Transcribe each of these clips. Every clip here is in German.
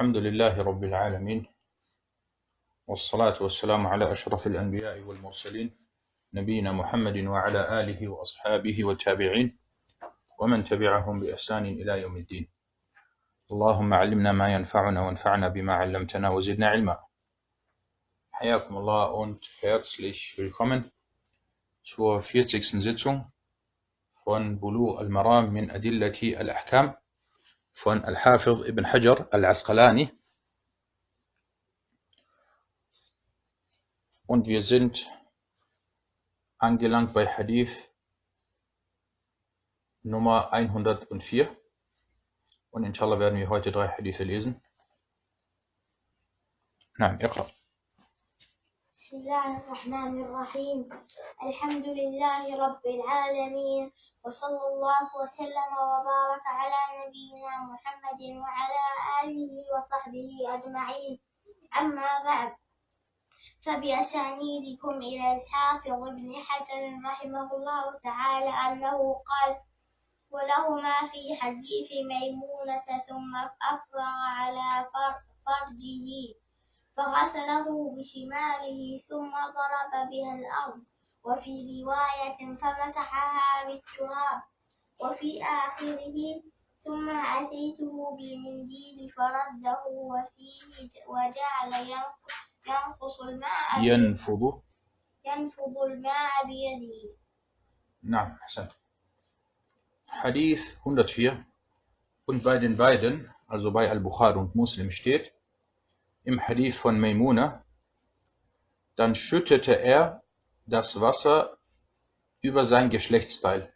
الحمد لله رب العالمين والصلاة والسلام على أشرف الأنبياء والمرسلين نبينا محمد وعلى آله وأصحابه والتابعين ومن تبعهم بإحسان إلى يوم الدين اللهم علمنا ما ينفعنا وانفعنا بما علمتنا وزدنا علما حياكم الله und herzlich willkommen zur 40. Sitzung von Bulu al-Maram min Adillati al-Ahkam von Al-Hafiz ibn Hajar al-Asqalani. Und wir sind angelangt bei Hadith Nummer 104. Und inshallah werden wir heute drei Hadithe lesen. Nein, Iqra. بسم الله الرحمن الرحيم. الحمد لله رب العالمين. وصلى الله وسلم وبارك على نبينا محمد وعلى آله وصحبه أجمعين. أما بعد فبأسانيدكم إلى الحافظ ابن حجر رحمه الله تعالى أنه قال ولهما في حديث ميمونة ثم أفرغ على فر- فرجه. فغسله بشماله ثم ضرب بها الأرض. وفي رواية فمسحها بالتراب. وفي آخره ثم أتيته بالمنديل فرده وفيه وجعل ينق- ينقص الماء ينفض. ينفض الماء بيده. نعم أحسنت Hadith 104 und bei den beiden, also bei Al-Bukhari und Muslim steht, im Hadith von Maimuna, dann schüttete er das Wasser über sein Geschlechtsteil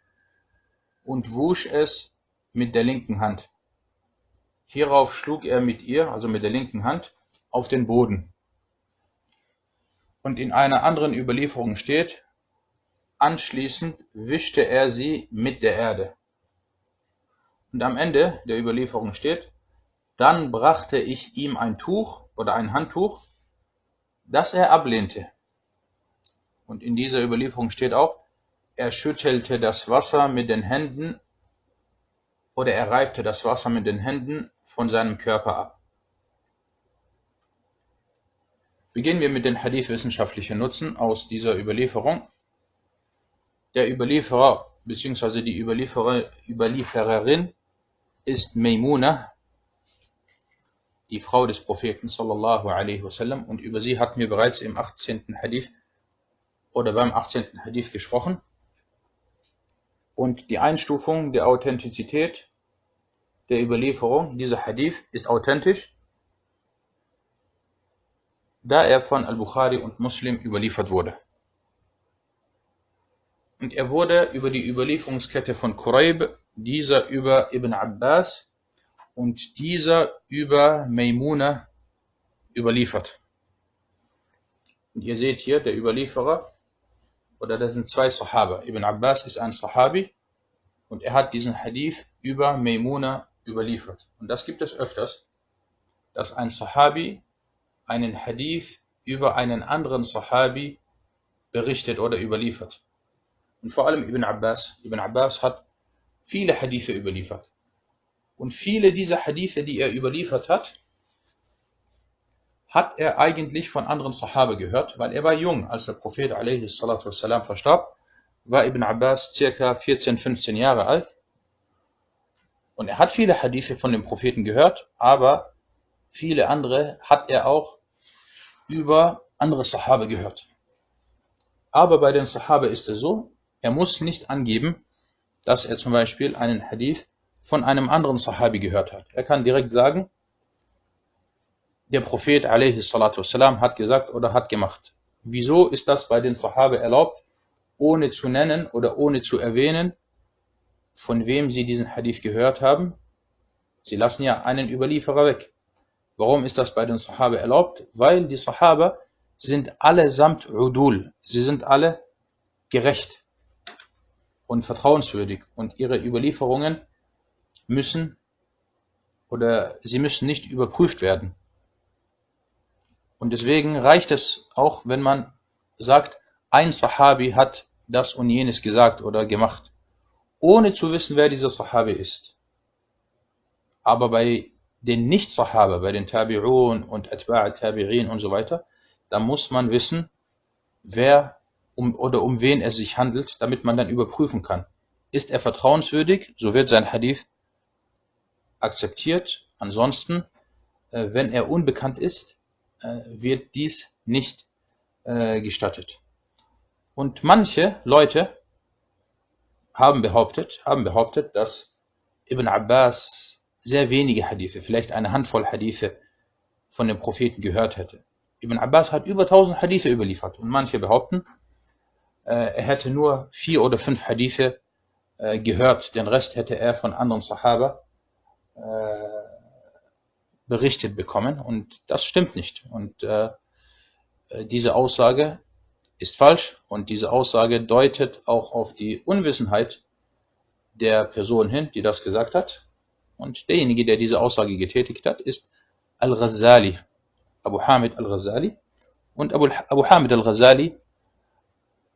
und wusch es mit der linken Hand. Hierauf schlug er mit ihr, also mit der linken Hand, auf den Boden. Und in einer anderen Überlieferung steht, anschließend wischte er sie mit der Erde. Und am Ende der Überlieferung steht, dann brachte ich ihm ein Tuch oder ein Handtuch, das er ablehnte. Und in dieser Überlieferung steht auch, er schüttelte das Wasser mit den Händen oder er reibte das Wasser mit den Händen von seinem Körper ab. Beginnen wir mit den Hadith wissenschaftlichen Nutzen aus dieser Überlieferung. Der Überlieferer bzw. die Überlieferer, Überliefererin ist Maimuna, die Frau des Propheten sallallahu alaihi wasallam und über sie hatten wir bereits im 18. Hadith oder beim 18. Hadith gesprochen. Und die Einstufung der Authentizität der Überlieferung dieser Hadith ist authentisch, da er von Al-Bukhari und Muslim überliefert wurde. Und er wurde über die Überlieferungskette von Quraib, dieser über Ibn Abbas und dieser über Maimuna überliefert. Und ihr seht hier, der Überlieferer, oder das sind zwei Sahaba. Ibn Abbas ist ein Sahabi und er hat diesen Hadith über Maimuna überliefert. Und das gibt es öfters, dass ein Sahabi einen Hadith über einen anderen Sahabi berichtet oder überliefert. Und vor allem Ibn Abbas. Ibn Abbas hat viele Hadithe überliefert. Und viele dieser Hadithe, die er überliefert hat, hat er eigentlich von anderen Sahaba gehört, weil er war jung, als der Prophet a.s. verstarb, war Ibn Abbas circa 14, 15 Jahre alt. Und er hat viele Hadithe von dem Propheten gehört, aber viele andere hat er auch über andere Sahaba gehört. Aber bei den Sahaba ist es so, er muss nicht angeben, dass er zum Beispiel einen Hadith von einem anderen Sahabi gehört hat. Er kann direkt sagen, der Prophet والسلام, hat gesagt oder hat gemacht. Wieso ist das bei den Sahaba erlaubt, ohne zu nennen oder ohne zu erwähnen, von wem sie diesen Hadith gehört haben? Sie lassen ja einen Überlieferer weg. Warum ist das bei den Sahaba erlaubt? Weil die Sahaba sind allesamt Udul. Sie sind alle gerecht und vertrauenswürdig und ihre Überlieferungen müssen oder sie müssen nicht überprüft werden. Und deswegen reicht es auch, wenn man sagt, ein Sahabi hat das und jenes gesagt oder gemacht, ohne zu wissen, wer dieser Sahabi ist. Aber bei den Nicht-Sahaba, bei den Tabi'un und Atba'a Tabi'in und so weiter, da muss man wissen, wer um, oder um wen es sich handelt, damit man dann überprüfen kann. Ist er vertrauenswürdig, so wird sein Hadith akzeptiert. Ansonsten, äh, wenn er unbekannt ist, äh, wird dies nicht äh, gestattet. Und manche Leute haben behauptet, haben behauptet, dass Ibn Abbas sehr wenige Hadithe, vielleicht eine Handvoll Hadithe von dem Propheten gehört hätte. Ibn Abbas hat über 1000 Hadithe überliefert und manche behaupten, er hätte nur vier oder fünf Hadithe gehört, den Rest hätte er von anderen Sahaba berichtet bekommen und das stimmt nicht. Und äh, äh, diese Aussage ist falsch und diese Aussage deutet auch auf die Unwissenheit der Person hin, die das gesagt hat. Und derjenige, der diese Aussage getätigt hat, ist Al-Ghazali, Abu Hamid Al-Ghazali. Und Abu, Abu Hamid Al-Ghazali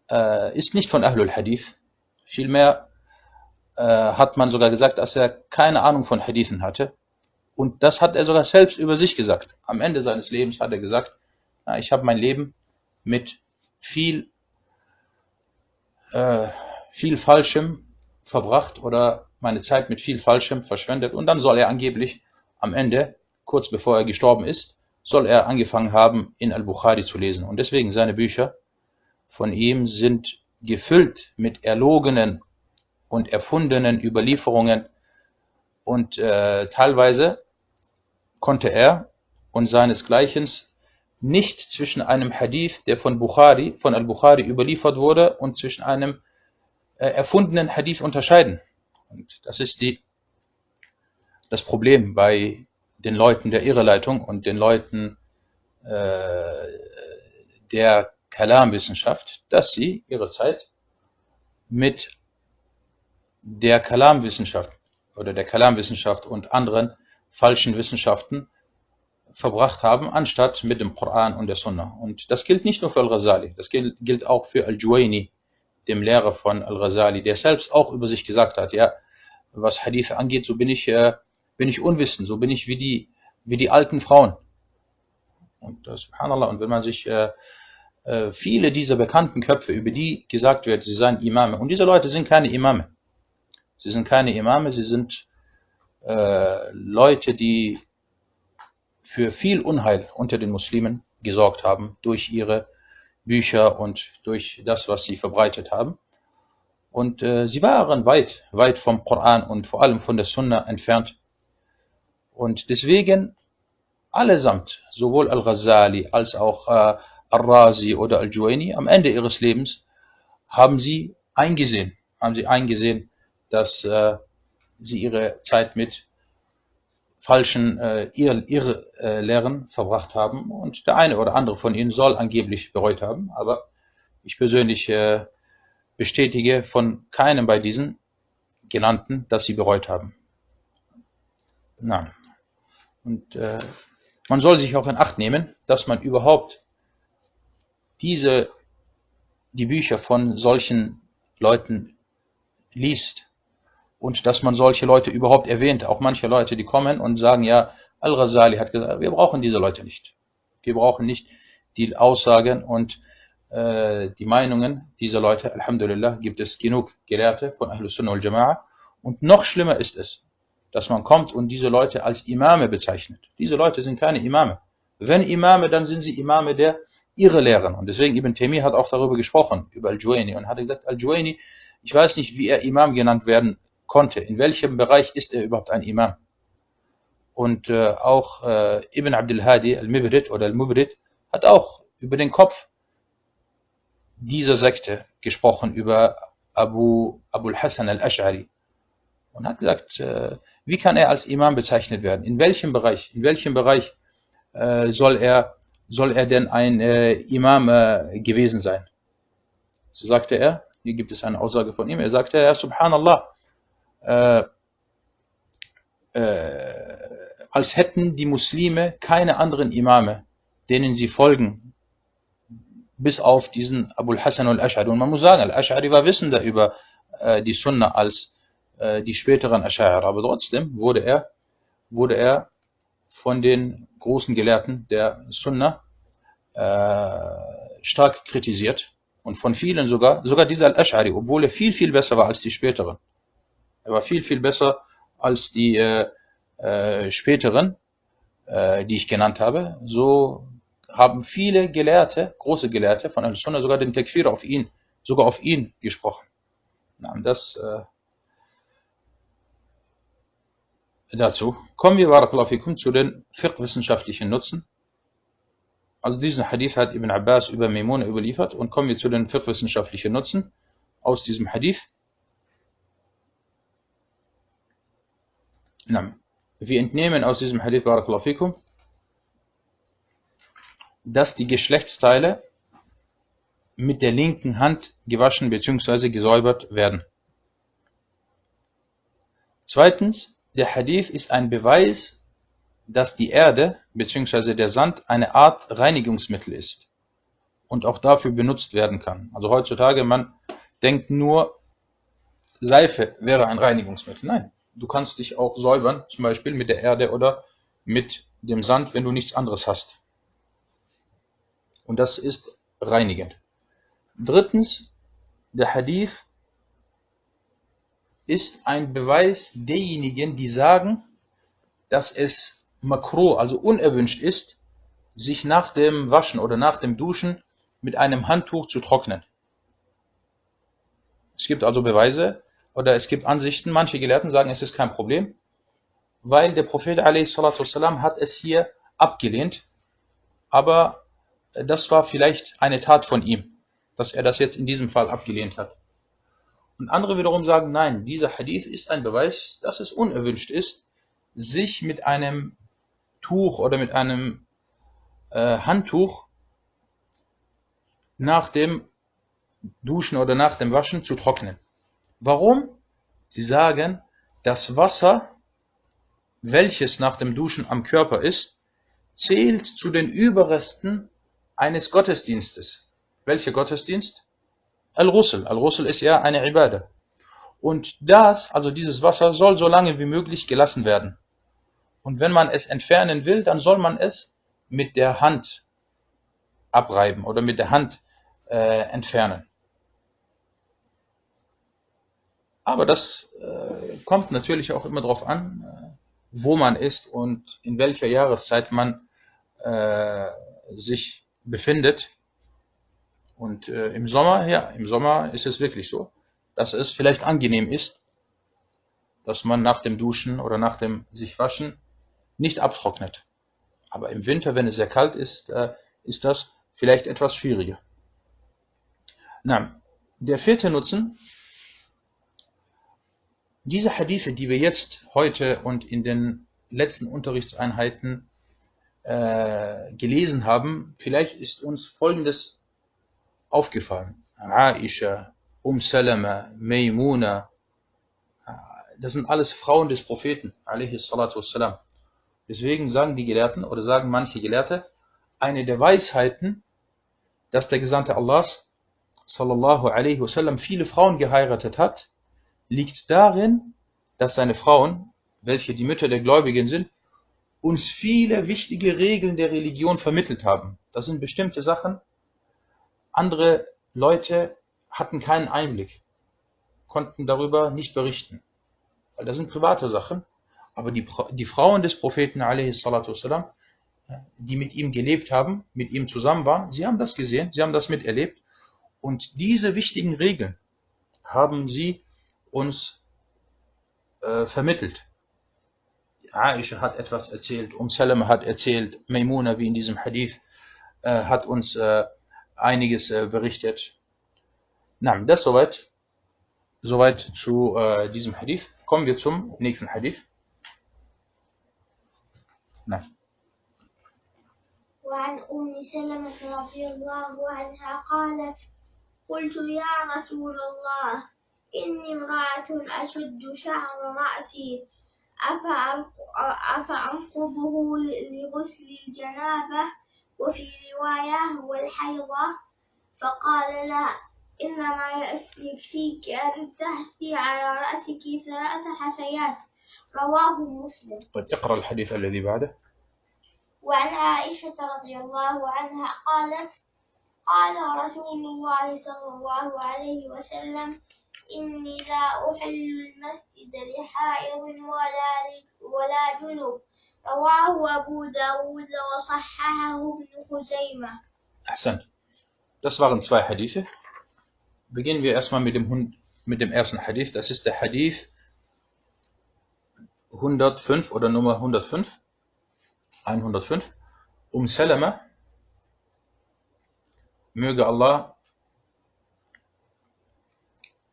äh, ist nicht von Ahlul Hadith. Vielmehr äh, hat man sogar gesagt, dass er keine Ahnung von Hadithen hatte. Und das hat er sogar selbst über sich gesagt. Am Ende seines Lebens hat er gesagt, ja, ich habe mein Leben mit viel, äh, viel Falschem verbracht oder meine Zeit mit viel Falschem verschwendet. Und dann soll er angeblich am Ende, kurz bevor er gestorben ist, soll er angefangen haben, in Al-Bukhari zu lesen. Und deswegen seine Bücher von ihm sind gefüllt mit erlogenen und erfundenen Überlieferungen und äh, teilweise konnte er und seinesgleichen nicht zwischen einem Hadith, der von Bukhari, von Al-Bukhari überliefert wurde, und zwischen einem äh, erfundenen Hadith unterscheiden. Und das ist die, das Problem bei den Leuten der Irreleitung und den Leuten äh, der Kalamwissenschaft, dass sie ihre Zeit mit der Kalamwissenschaft oder der Kalamwissenschaft und anderen falschen Wissenschaften verbracht haben, anstatt mit dem Koran und der Sunna. Und das gilt nicht nur für Al-Ghazali, das gilt auch für Al-Juwayni, dem Lehrer von Al-Ghazali, der selbst auch über sich gesagt hat, ja, was Hadith angeht, so bin ich, äh, bin ich unwissend, so bin ich wie die, wie die alten Frauen. Und äh, subhanallah, und wenn man sich äh, äh, viele dieser bekannten Köpfe, über die gesagt wird, sie seien Imame, und diese Leute sind keine Imame. Sie sind keine Imame, sie sind äh, Leute, die für viel Unheil unter den Muslimen gesorgt haben durch ihre Bücher und durch das, was sie verbreitet haben. Und äh, sie waren weit, weit vom Koran und vor allem von der Sunna entfernt. Und deswegen allesamt, sowohl Al-Ghazali als auch äh, Al-Razi oder Al-Juwaini, am Ende ihres Lebens haben sie eingesehen, haben sie eingesehen, dass äh, sie ihre Zeit mit falschen äh, Irrlehren verbracht haben und der eine oder andere von ihnen soll angeblich bereut haben, aber ich persönlich äh, bestätige von keinem bei diesen genannten, dass sie bereut haben. Na. Und äh, man soll sich auch in Acht nehmen, dass man überhaupt diese, die Bücher von solchen Leuten liest und dass man solche Leute überhaupt erwähnt. Auch manche Leute, die kommen und sagen, ja, Al-Ghazali hat gesagt, wir brauchen diese Leute nicht. Wir brauchen nicht die Aussagen und äh, die Meinungen dieser Leute. Alhamdulillah gibt es genug Gelehrte von Ahlus Sunnah wal Jama'a. Und noch schlimmer ist es, dass man kommt und diese Leute als Imame bezeichnet. Diese Leute sind keine Imame. Wenn Imame, dann sind sie Imame der ihre Lehren. Und deswegen Ibn Taymiyyah hat auch darüber gesprochen, über Al-Juwayni und hat gesagt, Al-Juwayni, ich weiß nicht, wie er Imam genannt werden konnte. In welchem Bereich ist er überhaupt ein Imam? Und äh, auch äh, Ibn Abdul Hadi al-Mibrid oder al-Mubrid hat auch über den Kopf dieser Sekte gesprochen, über Abu Abu al-Hassan al-Ash'ari. Und hat gesagt, äh, wie kann er als Imam bezeichnet werden? In welchem Bereich? In welchem Bereich äh, soll er soll er denn ein äh, Imam äh, gewesen sein? So sagte er, hier gibt es eine Aussage von ihm, er sagte, ja, subhanallah, äh, äh, als hätten die Muslime keine anderen Imame, denen sie folgen, bis auf diesen Abul Hassan al-Ash'ari. Und man muss sagen, al-Ash'ari war wissender über äh, die Sunna als äh, die späteren Ash'ari, aber trotzdem wurde er, wurde er von den großen Gelehrten der Sunna äh, stark kritisiert und von vielen sogar, sogar dieser Al-Ash'ari, obwohl er viel, viel besser war als die späteren. Er war viel, viel besser als die äh, äh, späteren, äh, die ich genannt habe. So haben viele Gelehrte, große Gelehrte von Al-Sunnah sogar den Takfir auf ihn, sogar auf ihn gesprochen. Das äh, dazu. Kommen wir, Barakallahu zu den fiqh-wissenschaftlichen Nutzen. Also diesen Hadith hat Ibn Abbas über Maimuna überliefert und kommen wir zu den fiqh-wissenschaftlichen Nutzen aus diesem Hadith. Na, wir entnehmen aus diesem Hadith, Barakallahu fikum, dass die Geschlechtsteile mit der linken Hand gewaschen bzw. gesäubert werden. Zweitens, der Hadith ist ein Beweis, dass die Erde bzw. der Sand eine Art Reinigungsmittel ist und auch dafür benutzt werden kann. Also heutzutage, man denkt nur, Seife wäre ein Reinigungsmittel. Nein, du kannst dich auch säubern, zum Beispiel mit der Erde oder mit dem Sand, wenn du nichts anderes hast. Und das ist reinigend. Drittens, der Hadith ist ein Beweis derjenigen, die sagen, dass es makro, also unerwünscht ist, sich nach dem Waschen oder nach dem Duschen mit einem Handtuch zu trocknen. Es gibt also Beweise oder es gibt Ansichten, manche Gelehrten sagen, es ist kein Problem, weil der Prophet والسلام, hat es hier abgelehnt, aber das war vielleicht eine Tat von ihm, dass er das jetzt in diesem Fall abgelehnt hat. Und andere wiederum sagen, nein, dieser Hadith ist ein Beweis, dass es unerwünscht ist, sich mit einem Tuch oder mit einem äh, Handtuch nach dem Duschen oder nach dem Waschen zu trocknen. Warum? Sie sagen, das Wasser, welches nach dem Duschen am Körper ist, zählt zu den Überresten eines Gottesdienstes. Welcher Gottesdienst? Al-Russel. Al-Russel ist ja eine Ibadah. Und das, also dieses Wasser, soll so lange wie möglich gelassen werden. Und wenn man es entfernen will, dann soll man es mit der Hand abreiben oder mit der Hand äh, entfernen. Aber das äh, kommt natürlich auch immer darauf an, äh, wo man ist und in welcher Jahreszeit man äh, sich befindet. Und äh, im Sommer, ja, im Sommer ist es wirklich so, dass es vielleicht angenehm ist, dass man nach dem Duschen oder nach dem sich waschen nicht abtrocknet. Aber im Winter, wenn es sehr kalt ist, äh, ist das vielleicht etwas schwieriger. Na, der vierte Nutzen, diese Hadithe, die wir jetzt heute und in den letzten Unterrichtseinheiten äh, gelesen haben, vielleicht ist uns Folgendes aufgefallen. Aisha, Um Salama, Maimuna, das sind alles Frauen des Propheten, wassalam. Deswegen sagen die Gelehrten oder sagen manche Gelehrte, eine der Weisheiten, dass der Gesandte Allahs, sallallahu alaihi wasallam, viele Frauen geheiratet hat, liegt darin, dass seine Frauen, welche die Mütter der Gläubigen sind, uns viele wichtige Regeln der Religion vermittelt haben. Das sind bestimmte Sachen, andere Leute hatten keinen Einblick, konnten darüber nicht berichten. Weil das sind private Sachen. Aber die, die Frauen des Propheten, والسلام, die mit ihm gelebt haben, mit ihm zusammen waren, sie haben das gesehen, sie haben das miterlebt. Und diese wichtigen Regeln haben sie uns äh, vermittelt. Aisha hat etwas erzählt, Um Salama hat erzählt, Maimuna, wie in diesem Hadith, äh, hat uns äh, einiges äh, berichtet. Na, das soweit, soweit zu äh, diesem Hadith. Kommen wir zum nächsten Hadith. Na. وعن أم سلمة رضي الله عنها قالت قلت يا رسول الله إني امرأة أشد شعر رأسي. أفأنقضه لغسل الجنابة وفي رواية والحيضة فقال لا إنما يكفيك أن تهثي على رأسك ثلاث حثيات. رواه مسلم. طيب اقرأ الحديث الذي بعده. وعن عائشة رضي الله عنها قالت قال رسول الله صلى الله عليه وسلم إني لا أحل المسجد لحائض ولا ولا جنب رواه أبو داود وصححه ابن خزيمة Ahsant. Das waren zwei Hadithe. Beginnen wir erstmal mit dem, Hund- mit dem ersten Hadith. Das ist der Hadith 105 oder Nummer 105. 105. Um Salama. Möge Allah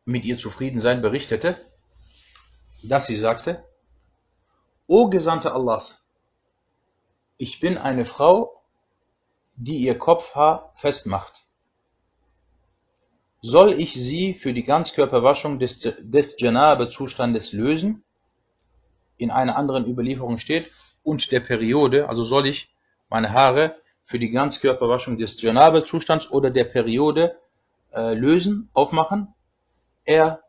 mit ihr zufrieden sein, berichtete, dass sie sagte, O Gesandte Allahs, ich bin eine Frau, die ihr Kopfhaar festmacht. Soll ich sie für die Ganzkörperwaschung des, des Janabe-Zustandes lösen? In einer anderen Überlieferung steht, und der Periode, also soll ich meine Haare für die Ganzkörperwaschung des Janabe-Zustands oder der Periode äh, lösen, aufmachen? Er,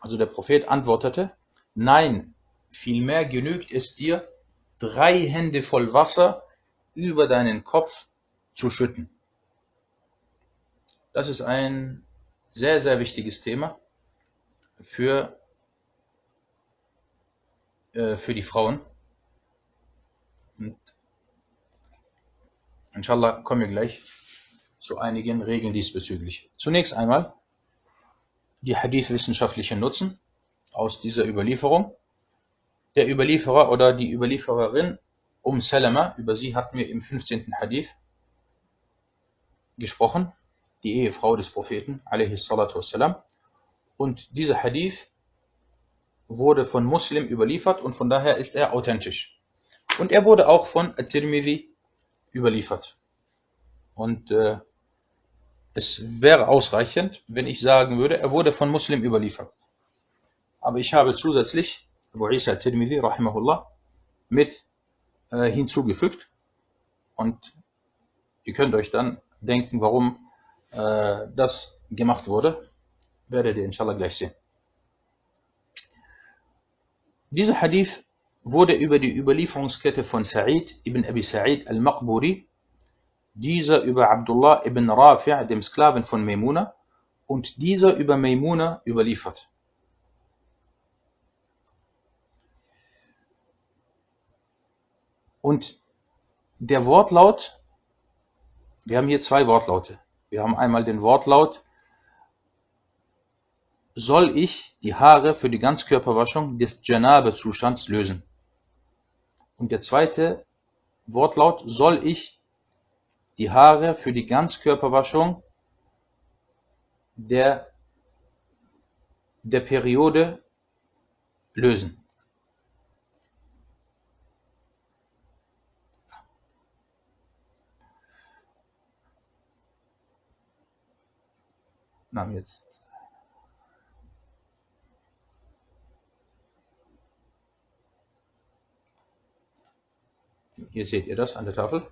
also der Prophet, antwortete, nein, vielmehr genügt es dir, drei Hände voll Wasser über deinen Kopf zu schütten. Das ist ein sehr, sehr wichtiges Thema für, äh, für die Frauen. Und inshallah kommen wir gleich zu einigen Regeln diesbezüglich. Zunächst einmal die Hadith-wissenschaftlichen Nutzen aus dieser Überlieferung. Der Überlieferer oder die Überliefererin Um Salama, über sie hatten wir im 15. Hadith gesprochen, die Ehefrau des Propheten, wassalam. Und dieser Hadith wurde von Muslim überliefert und von daher ist er authentisch. Und er wurde auch von At-Tirmidhi überliefert. Und äh, es wäre ausreichend, wenn ich sagen würde, er wurde von Muslim überliefert. Aber ich habe zusätzlich Abu Isa At-Tirmidhi, rahimahullah, mit äh, hinzugefügt. Und ihr könnt euch dann denken, warum äh, das gemacht wurde. Werdet ihr inshallah gleich sehen. Dieser Hadith wurde über die Überlieferungskette von Sa'id ibn Abi Sa'id al-Maqburi, dieser über Abdullah ibn Rafi', dem Sklaven von Maimuna, und dieser über Maimuna überliefert. Und der Wortlaut, wir haben hier zwei Wortlaute. Wir haben einmal den Wortlaut, soll ich die Haare für die Ganzkörperwaschung des Janabe-Zustands lösen. Und der zweite Wortlaut, soll ich die Haare für die Ganzkörperwaschung der, der Periode lösen. Na, jetzt. Hier seht ihr das an der Tafel.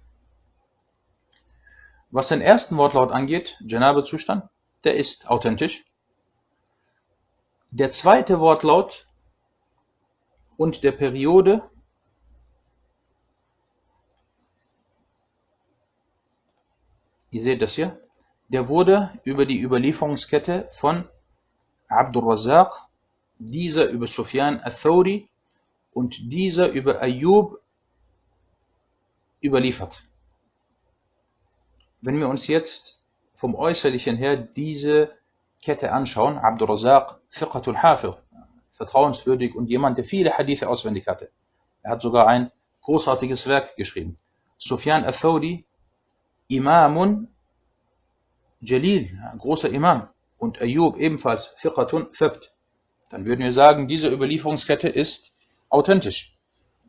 Was den ersten Wortlaut angeht, Janabe-Zustand, der ist authentisch. Der zweite Wortlaut und der Periode Ihr seht das hier. Der wurde über die Überlieferungskette von Abdul Razak, dieser über Sufyan al-Thawri und dieser über Ayyub überliefert. Wenn wir uns jetzt vom Äußerlichen her diese Kette anschauen, Abdul Razak, Thiqatul Hafiz, vertrauenswürdig und jemand, der viele Hadithe auswendig hatte. Er hat sogar ein großartiges Werk geschrieben. Sufyan al-Thawri, Imamun Jalil, ein großer Imam, und Ayub ebenfalls Thiqatun Thabt. Dann würden wir sagen, diese Überlieferungskette ist authentisch.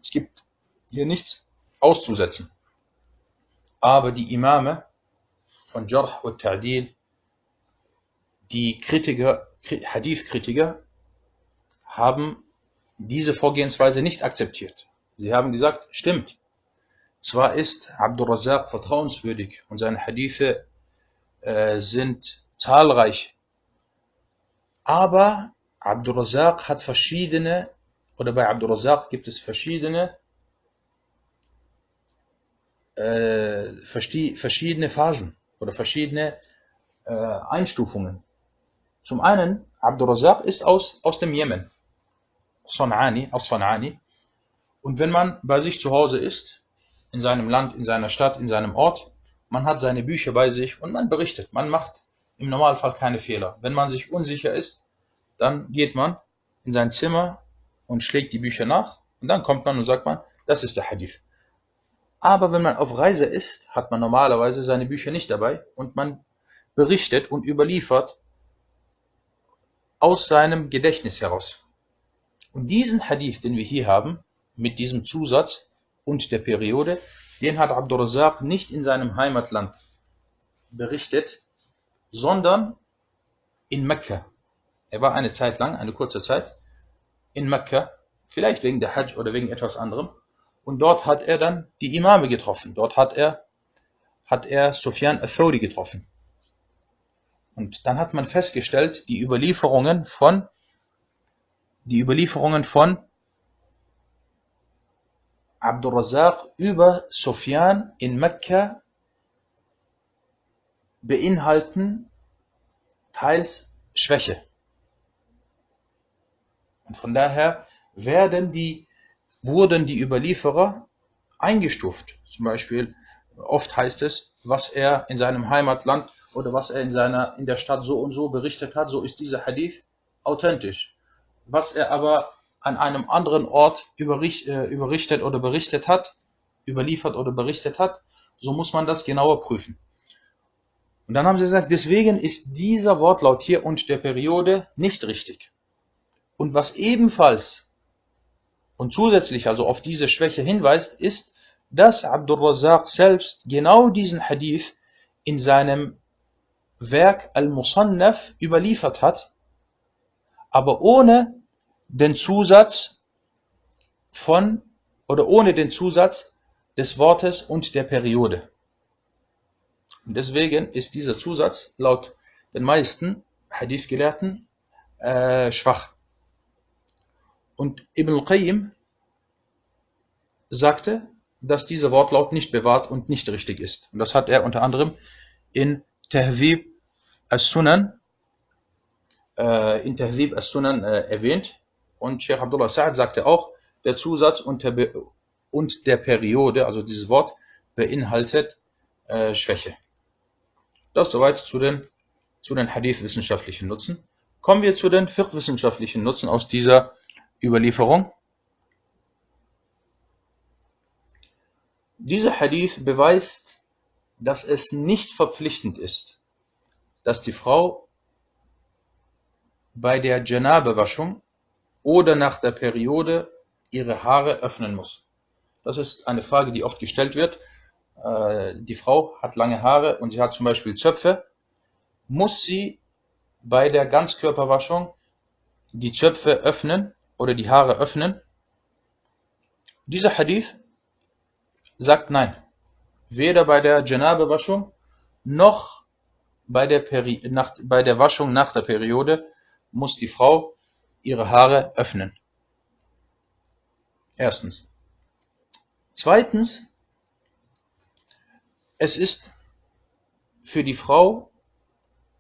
Es gibt hier nichts auszusetzen. Aber die Imame von Jarh und Ta'dil, die Kritiker, Hadith-Kritiker, haben diese Vorgehensweise nicht akzeptiert. Sie haben gesagt, stimmt. Zwar ist Abdul Razak vertrauenswürdig und seine Hadithe äh, sind zahlreich, aber Abdul Razak hat verschiedene, oder bei Abdul Razak gibt es verschiedene äh, verschiedene Phasen oder verschiedene äh, Einstufungen. Zum einen, Abdul Razak ist aus, aus dem Jemen, Sanani, aus Sanani. Und wenn man bei sich zu Hause ist, in seinem Land, in seiner Stadt, in seinem Ort, man hat seine Bücher bei sich und man berichtet. Man macht im Normalfall keine Fehler. Wenn man sich unsicher ist, dann geht man in sein Zimmer und schlägt die Bücher nach und dann kommt man und sagt man, das ist der Hadith. Aber wenn man auf Reise ist, hat man normalerweise seine Bücher nicht dabei und man berichtet und überliefert aus seinem Gedächtnis heraus. Und diesen Hadith, den wir hier haben, mit diesem Zusatz und der Periode, den hat Abdurrazak nicht in seinem Heimatland berichtet, sondern in Mekka. Er war eine Zeit lang, eine kurze Zeit, in Mekka, vielleicht wegen der Hajj oder wegen etwas anderem. Und dort hat er dann die Imame getroffen. Dort hat er, hat er Sufyan al-Thawri getroffen. Und dann hat man festgestellt, die Überlieferungen von, die Überlieferungen von Abdul Razak über Sufyan in Mekka beinhalten teils Schwäche. Und von daher werden die, wurden die Überlieferer eingestuft. Zum Beispiel, oft heißt es, was er in seinem Heimatland oder was er in seiner, in der Stadt so und so berichtet hat, so ist dieser Hadith authentisch. Was er aber an einem anderen Ort äh, überrichtet oder berichtet hat, überliefert oder berichtet hat, so muss man das genauer prüfen. Und dann haben sie gesagt, deswegen ist dieser Wortlaut hier und der Periode nicht richtig. Und was ebenfalls und zusätzlich also auf diese Schwäche hinweist, ist, dass Abdul Razak selbst genau diesen Hadith in seinem Werk Al-Musannaf überliefert hat, aber ohne den Zusatz von oder ohne den Zusatz des Wortes und der Periode. Und deswegen ist dieser Zusatz laut den meisten Hadith-Gelehrten äh, schwach. Und Ibn al-Qayyim sagte, dass dieser Wortlaut nicht bewahrt und nicht richtig ist. Und das hat er unter anderem in Tahzib as-Sunan äh, in Tahzib as-Sunan äh, erwähnt. Und Sheikh Abdullah Sa'ad sagte auch, der Zusatz und der, und der Periode, also dieses Wort, beinhaltet äh, Schwäche. Das soweit zu den, zu den Hadith-wissenschaftlichen Nutzen. Kommen wir zu den fiqh-wissenschaftlichen Nutzen aus dieser Überlieferung. Dieser Hadith beweist, dass es nicht verpflichtend ist, dass die Frau bei der Janabe-Waschung oder nach der Periode ihre Haare öffnen muss. Das ist eine Frage, die oft gestellt wird. Äh, die Frau hat lange Haare und sie hat zum Beispiel Zöpfe. Muss sie bei der Ganzkörperwaschung die Zöpfe öffnen oder die Haare öffnen? Dieser Hadith sagt nein. Weder bei der Janabe-Waschung noch bei der, Peri nach, bei der Waschung nach der Periode muss die Frau ihre Haare öffnen. Erstens. Zweitens, es ist für die Frau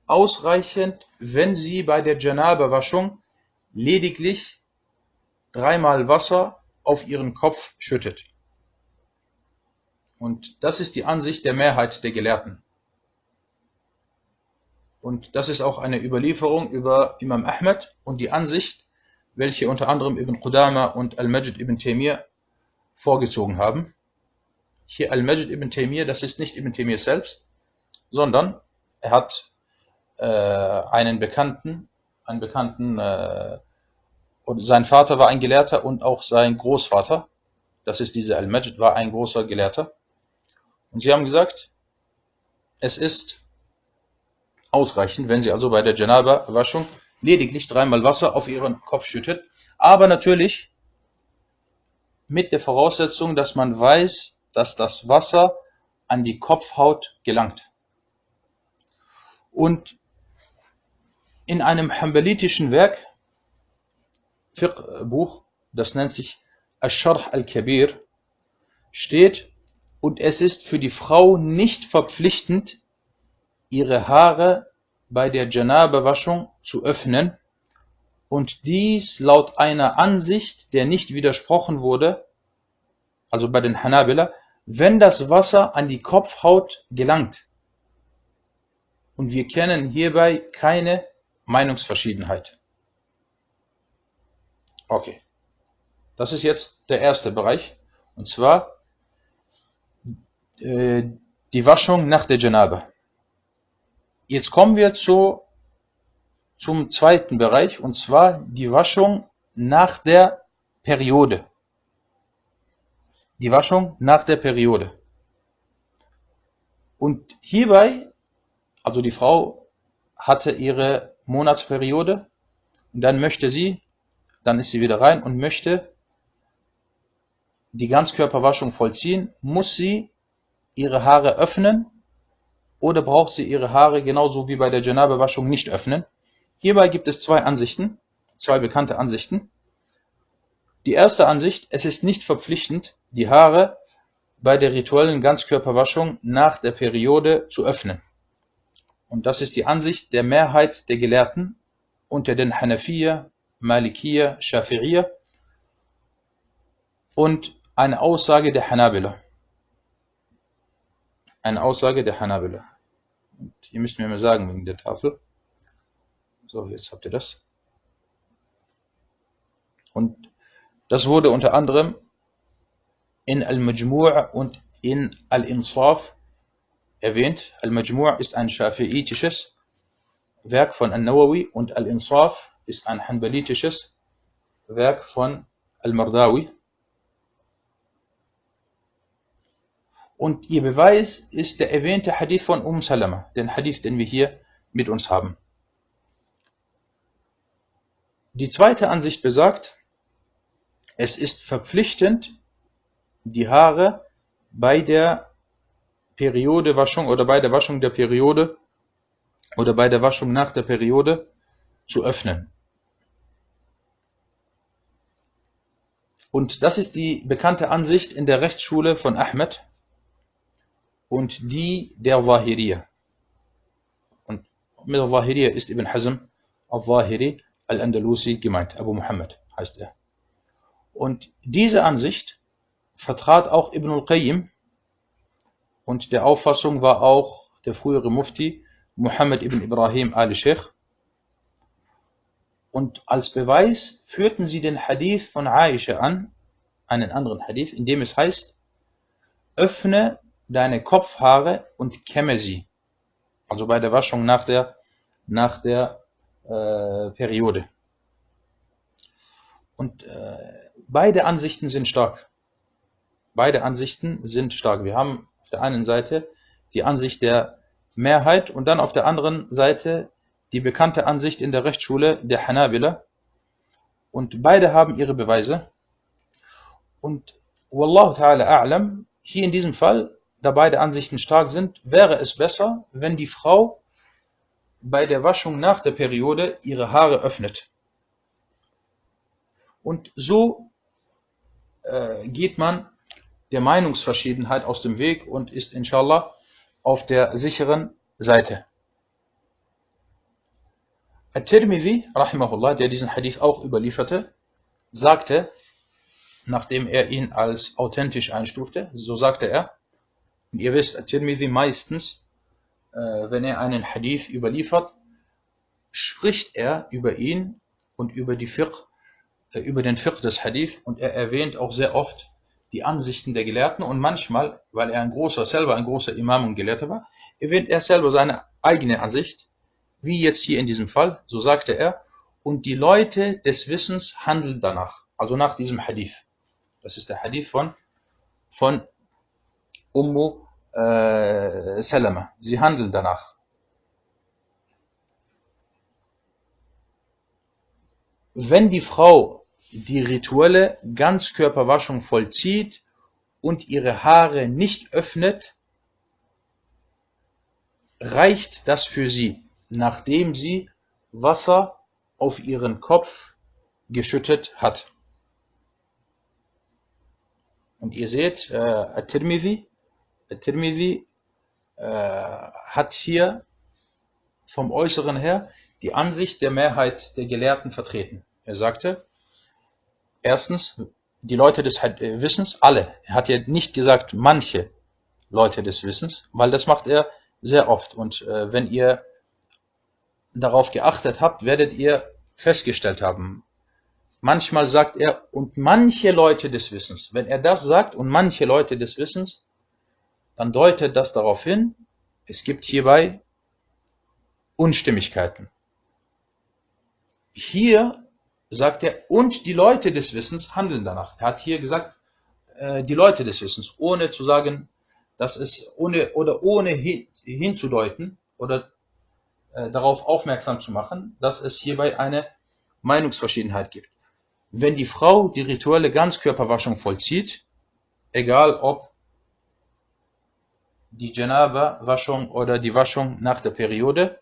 ausreichend, wenn sie bei der Janaba-Waschung lediglich dreimal Wasser auf ihren Kopf schüttet. Und das ist die Ansicht der Mehrheit der Gelehrten. Und das ist auch eine Überlieferung über Imam Ahmed und die Ansicht, welche unter anderem Ibn Qudama und Al-Majid ibn Taymiyyah vorgezogen haben. Hier Al-Majid ibn Taymiyyah, das ist nicht Ibn Taymiyyah selbst, sondern er hat äh, einen Bekannten, einen Bekannten, äh, und sein Vater war ein Gelehrter und auch sein Großvater, das ist dieser Al-Majid, war ein großer Gelehrter. Und sie haben gesagt, es ist ausreichen, wenn sie also bei der Janaba-Waschung lediglich dreimal Wasser auf ihren Kopf schüttet. Aber natürlich mit der Voraussetzung, dass man weiß, dass das Wasser an die Kopfhaut gelangt. Und in einem hambalitischen Werk, Fiqh-Buch, das nennt sich Ash-Sharh al-Kabir, steht, Und es ist für die Frau nicht verpflichtend, ihre Haare bei der Janaba-Waschung zu öffnen und dies laut einer Ansicht, der nicht widersprochen wurde, also bei den Hanabila, wenn das Wasser an die Kopfhaut gelangt. Und wir kennen hierbei keine Meinungsverschiedenheit. Okay. Das ist jetzt der erste Bereich. Und zwar äh, die Waschung nach der Janaba. Jetzt kommen wir zu, zum zweiten Bereich, und zwar die Waschung nach der Periode. Die Waschung nach der Periode. Und hierbei, also die Frau hatte ihre Monatsperiode und dann möchte sie, dann ist sie wieder rein und möchte die Ganzkörperwaschung vollziehen, muss sie ihre Haare öffnen oder braucht sie ihre Haare genauso wie bei der Janabe-Waschung nicht öffnen. Hierbei gibt es zwei Ansichten, zwei bekannte Ansichten. Die erste Ansicht, es ist nicht verpflichtend, die Haare bei der rituellen Ganzkörperwaschung nach der Periode zu öffnen. Und das ist die Ansicht der Mehrheit der Gelehrten unter den Hanafiya, Malikiya, Shafi'iyya und eine Aussage der Hanabila. Eine Aussage der Hanabila. Und ihr müsst mir mal sagen wegen der Tafel. So, jetzt habt ihr das. Und das wurde unter anderem in Al-Majmu' und in Al-Insaf erwähnt. Al-Majmu' ist ein schafiitisches Werk von Al-Nawawi und Al-Insaf ist ein hanbalitisches Werk von Al-Mardawi. Und ihr Beweis ist der erwähnte Hadith von Umm Salama, den Hadith, den wir hier mit uns haben. Die zweite Ansicht besagt, es ist verpflichtend, die Haare bei der Periodewaschung oder bei der Waschung der Periode oder bei der Waschung nach der Periode zu öffnen. Und das ist die bekannte Ansicht in der Rechtsschule von Ahmed und die der Zahiriyya. Und mit der Zahiriyya ist Ibn Hazm al-Zahiri al-Andalusi gemeint. Abu Muhammad heißt er. Und diese Ansicht vertrat auch Ibn al-Qayyim und der Auffassung war auch der frühere Mufti Muhammad ibn Ibrahim al-Sheikh. Und als Beweis führten sie den Hadith von Aisha an, einen anderen Hadith, in dem es heißt, öffne deine Kopfhaare und kämme sie. Also bei der Waschung nach der, nach der äh, Periode. Und äh, beide Ansichten sind stark. Beide Ansichten sind stark. Wir haben auf der einen Seite die Ansicht der Mehrheit und dann auf der anderen Seite die bekannte Ansicht in der Rechtsschule der Hanabila. Und beide haben ihre Beweise. Und Wallahu ta'ala a'lam, hier in diesem Fall da beide Ansichten stark sind, wäre es besser, wenn die Frau bei der Waschung nach der Periode ihre Haare öffnet. Und so äh, geht man der Meinungsverschiedenheit aus dem Weg und ist inshallah auf der sicheren Seite. At-Tirmidhi, rahimahullah, der diesen Hadith auch überlieferte, sagte, nachdem er ihn als authentisch einstufte, so sagte er, und ihr wisst, At-Tirmidhi meistens, äh, wenn er einen Hadith überliefert, spricht er über ihn und über die Fiqh, äh, über den Fiqh des Hadith und er erwähnt auch sehr oft die Ansichten der Gelehrten und manchmal, weil er ein großer, selber ein großer Imam und Gelehrter war, erwähnt er selber seine eigene Ansicht, wie jetzt hier in diesem Fall, so sagte er, und die Leute des Wissens handeln danach, also nach diesem Hadith. Das ist der Hadith von, von Ummu äh, Salama. Sie handeln danach. Wenn die Frau die rituelle Ganzkörperwaschung vollzieht und ihre Haare nicht öffnet, reicht das für sie, nachdem sie Wasser auf ihren Kopf geschüttet hat. Und ihr seht, äh, At-Tirmidhi Tirmidhi äh, hat hier vom Äußeren her die Ansicht der Mehrheit der Gelehrten vertreten. Er sagte, erstens, die Leute des äh, Wissens, alle. Er hat ja nicht gesagt, manche Leute des Wissens, weil das macht er sehr oft. Und äh, wenn ihr darauf geachtet habt, werdet ihr festgestellt haben. Manchmal sagt er, und manche Leute des Wissens. Wenn er das sagt, und manche Leute des Wissens, dann deutet das darauf hin, es gibt hierbei Unstimmigkeiten. Hier sagt er, und die Leute des Wissens handeln danach. Er hat hier gesagt, äh, die Leute des Wissens, ohne zu sagen, dass es ohne oder ohne hin, hinzudeuten oder äh, darauf aufmerksam zu machen, dass es hierbei eine Meinungsverschiedenheit gibt. Wenn die Frau die rituelle Ganzkörperwaschung vollzieht, egal ob die Janaba-Waschung oder die Waschung nach der Periode,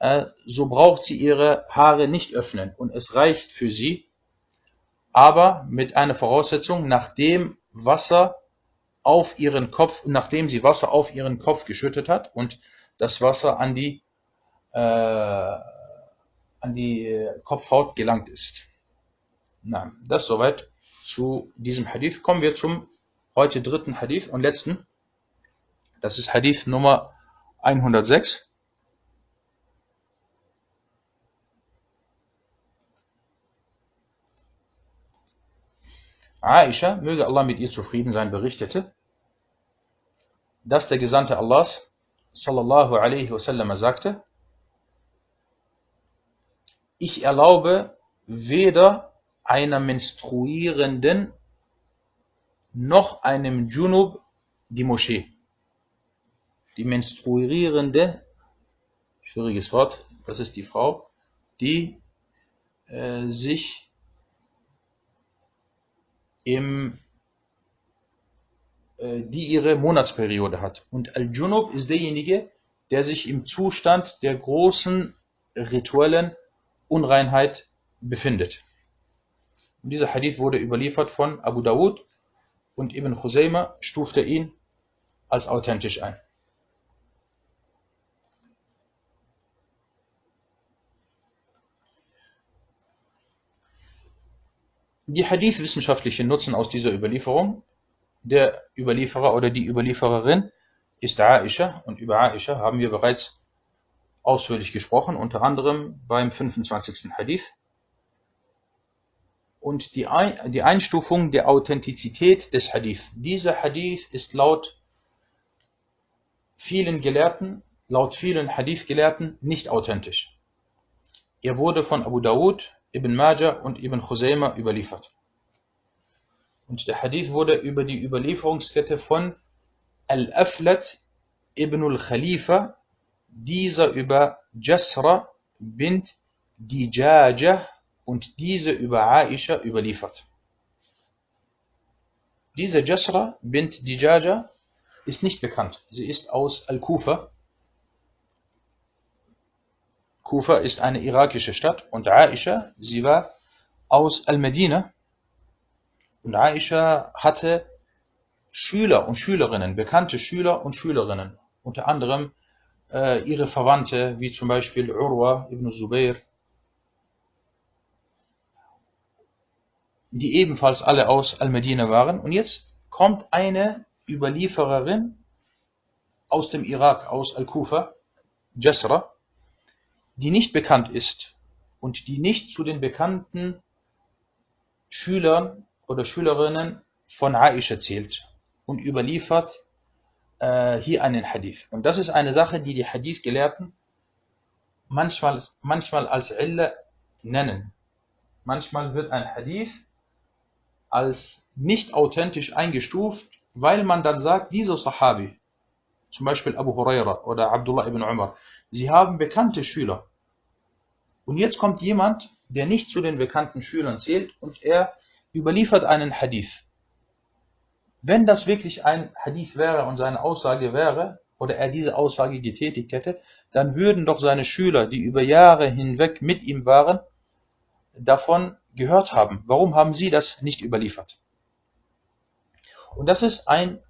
äh, so braucht sie ihre Haare nicht öffnen und es reicht für sie, aber mit einer Voraussetzung, nachdem Wasser auf ihren Kopf, nachdem sie Wasser auf ihren Kopf geschüttet hat und das Wasser an die, äh, an die Kopfhaut gelangt ist. Na, das soweit zu diesem Hadith. Kommen wir zum heute dritten Hadith und letzten. Das ist Hadith Nummer 106. Aisha, möge Allah mit ihr zufrieden sein, berichtete, dass der Gesandte Allahs, sallallahu alaihi wasallam, sagte, ich erlaube weder einer Menstruierenden noch einem Junub die Moschee die menstruierende, schwieriges Wort, das ist die Frau, die äh, sich im äh, die ihre Monatsperiode hat. Und Al-Junub ist derjenige, der sich im Zustand der großen rituellen Unreinheit befindet. Und dieser Hadith wurde überliefert von Abu Dawud und Ibn Khuzayma stufte ihn als authentisch ein. Die Hadith-wissenschaftliche Nutzen aus dieser Überlieferung, der Überlieferer oder die Überliefererin ist Aisha und über Aisha haben wir bereits ausführlich gesprochen, unter anderem beim 25. Hadith. Und die, Ein die Einstufung der Authentizität des Hadith. Dieser Hadith ist laut vielen Gelehrten, laut vielen Hadith-Gelehrten nicht authentisch. Er wurde von Abu Dawud, Ibn Majah und Ibn Khuzayma überliefert. Und der Hadith wurde über die Überlieferungskette von Al-Aflat ibn al-Khalifa, dieser über Jasra bint Dijajah und diese über Aisha überliefert. Diese Jasra bint Dijajah ist nicht bekannt. Sie ist aus Al-Kufa Kufa ist eine irakische Stadt und Aisha, sie war aus Al-Medina und Aisha hatte Schüler und Schülerinnen, bekannte Schüler und Schülerinnen, unter anderem äh, ihre Verwandte, wie zum Beispiel Urwa ibn Zubair, die ebenfalls alle aus Al-Medina waren. Und jetzt kommt eine Überliefererin aus dem Irak, aus Al-Kufa, Jasra, die nicht bekannt ist und die nicht zu den bekannten Schülern oder Schülerinnen von Aisha zählt und überliefert äh, hier einen Hadith. Und das ist eine Sache, die die Hadith-Gelehrten manchmal, manchmal als Illa nennen. Manchmal wird ein Hadith als nicht authentisch eingestuft, weil man dann sagt, dieser Sahabi, zum Beispiel Abu Huraira oder Abdullah ibn Umar, sie haben bekannte Schüler. Und jetzt kommt jemand, der nicht zu den bekannten Schülern zählt und er überliefert einen Hadith. Wenn das wirklich ein Hadith wäre und seine Aussage wäre, oder er diese Aussage getätigt hätte, dann würden doch seine Schüler, die über Jahre hinweg mit ihm waren, davon gehört haben. Warum haben sie das nicht überliefert? Und das ist ein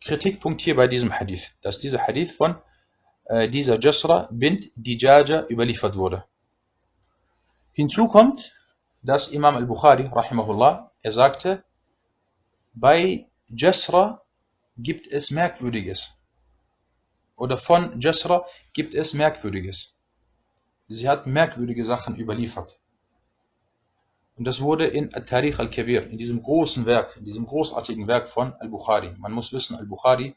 Kritikpunkt hier bei diesem Hadith, dass dieser Hadith von äh, dieser Jasra bint Dijaja überliefert wurde. Hinzu kommt, dass Imam al-Bukhari, rahimahullah, er sagte, bei Jasra gibt es Merkwürdiges. Oder von Jasra gibt es Merkwürdiges. Sie hat merkwürdige Sachen überliefert. Und das wurde in Al-Tarikh al-Kabir, in diesem großen Werk, in diesem großartigen Werk von Al-Bukhari. Man muss wissen, Al-Bukhari,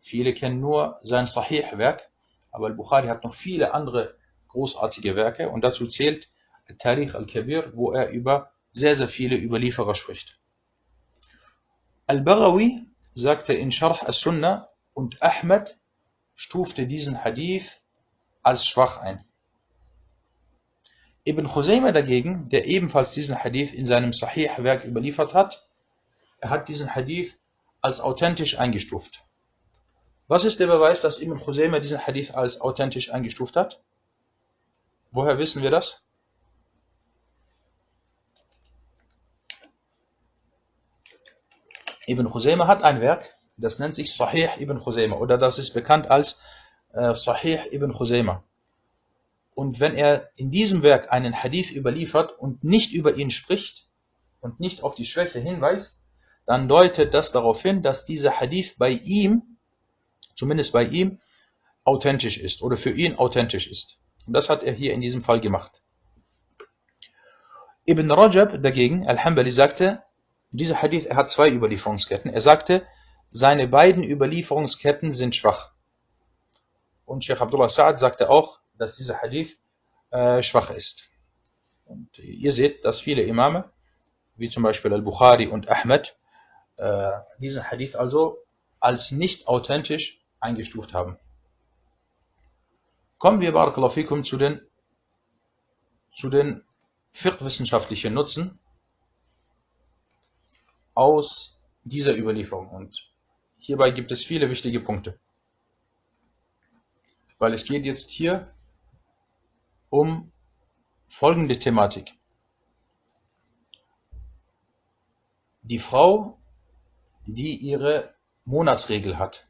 viele kennen nur sein Sahih-Werk, aber Al-Bukhari hat noch viele andere großartige Werke und dazu zählt Al-Tarikh al-Kabir, wo er über sehr, sehr viele Überlieferer spricht. Al-Baghawi sagte in Sharh as-Sunnah und Ahmed stufte diesen Hadith als schwach ein. Ibn Khuzayma dagegen, der ebenfalls diesen Hadith in seinem Sahih-Werk überliefert hat, er hat diesen Hadith als authentisch eingestuft. Was ist der Beweis, dass Ibn Khuzayma diesen Hadith als authentisch eingestuft hat? Woher wissen wir das? Ibn Khuzayma hat ein Werk, das nennt sich Sahih Ibn Khuzayma oder das ist bekannt als äh, Sahih Ibn Khuzayma. Und wenn er in diesem Werk einen Hadith überliefert und nicht über ihn spricht und nicht auf die Schwäche hinweist, dann deutet das darauf hin, dass dieser Hadith bei ihm, zumindest bei ihm, authentisch ist oder für ihn authentisch ist. Und das hat er hier in diesem Fall gemacht. Ibn Rajab dagegen, Al-Hambali, sagte, dieser Hadith, er hat zwei Überlieferungsketten. Er sagte, seine beiden Überlieferungsketten sind schwach. Und Sheikh Abdullah Sa'ad sagte auch, dass dieser Hadith äh, schwach ist. Und ihr seht, dass viele Imame, wie zum Beispiel Al-Bukhari und Ahmed, äh, diesen Hadith also als nicht authentisch eingestuft haben. Kommen wir, Barakallahu zu den, zu den fiqh-wissenschaftlichen Nutzen aus dieser Überlieferung. Und hierbei gibt es viele wichtige Punkte. Weil es geht jetzt hier um folgende Thematik. Die Frau, die ihre Monatsregel hat,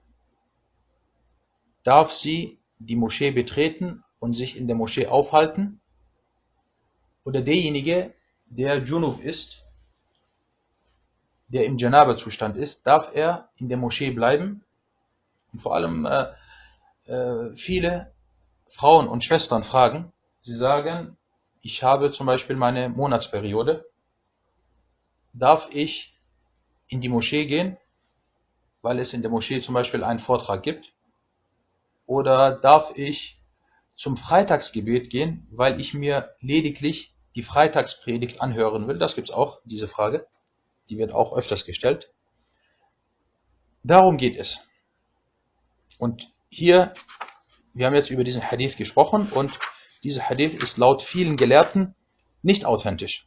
darf sie die Moschee betreten und sich in der Moschee aufhalten? Oder derjenige, der Junub ist, der im Janaba-Zustand ist, darf er in der Moschee bleiben? Und vor allem äh, äh, viele Frauen und Schwestern fragen, Sie sagen, ich habe zum Beispiel meine Monatsperiode. Darf ich in die Moschee gehen, weil es in der Moschee zum Beispiel einen Vortrag gibt? Oder darf ich zum Freitagsgebet gehen, weil ich mir lediglich die Freitagspredigt anhören will? Das gibt es auch, diese Frage. Die wird auch öfters gestellt. Darum geht es. Und hier, wir haben jetzt über diesen Hadith gesprochen und dieser Hadith ist laut vielen Gelehrten nicht authentisch.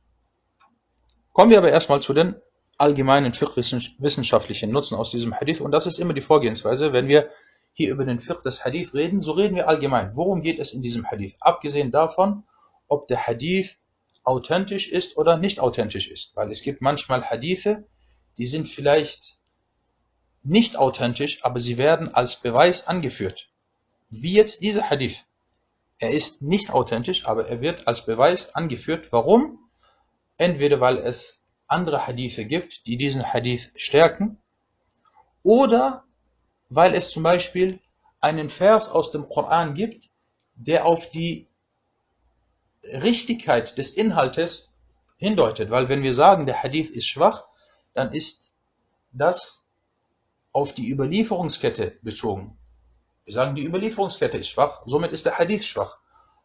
Kommen wir aber erstmal zu den allgemeinen fiqh-wissenschaftlichen Nutzen aus diesem Hadith. Und das ist immer die Vorgehensweise, wenn wir hier über den Fiqh des Hadith reden, so reden wir allgemein. Worum geht es in diesem Hadith? Abgesehen davon, ob der Hadith authentisch ist oder nicht authentisch ist. Weil es gibt manchmal Hadithe, die sind vielleicht nicht authentisch, aber sie werden als Beweis angeführt. Wie jetzt dieser Hadith. Er ist nicht authentisch, aber er wird als Beweis angeführt. Warum? Entweder weil es andere Hadithe gibt, die diesen Hadith stärken, oder weil es zum Beispiel einen Vers aus dem Koran gibt, der auf die Richtigkeit des Inhaltes hindeutet. Weil wenn wir sagen, der Hadith ist schwach, dann ist das auf die Überlieferungskette bezogen. Wir sagen, die Überlieferungskette ist schwach, somit ist der Hadith schwach.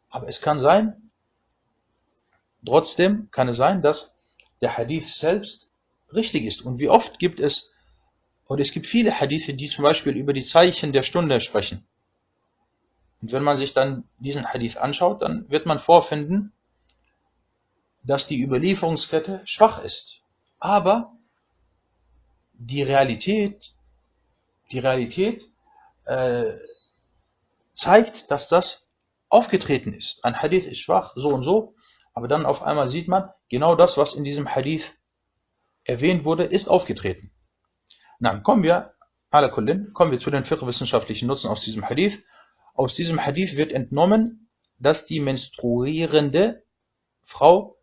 Aber es kann sein, trotzdem kann es sein, dass der Hadith selbst richtig ist. Und wie oft gibt es, oder es gibt viele Hadithe, die zum Beispiel über die Zeichen der Stunde sprechen. Und wenn man sich dann diesen Hadith anschaut, dann wird man vorfinden, dass die Überlieferungskette schwach ist. Aber die Realität, die Realität äh, zeigt, dass das aufgetreten ist. Ein Hadith ist schwach, so und so, aber dann auf einmal sieht man, genau das, was in diesem Hadith erwähnt wurde, ist aufgetreten. Dann kommen wir Ala kullin, kommen wir zu den fiqh-wissenschaftlichen Nutzen aus diesem Hadith. Aus diesem Hadith wird entnommen, dass die menstruierende Frau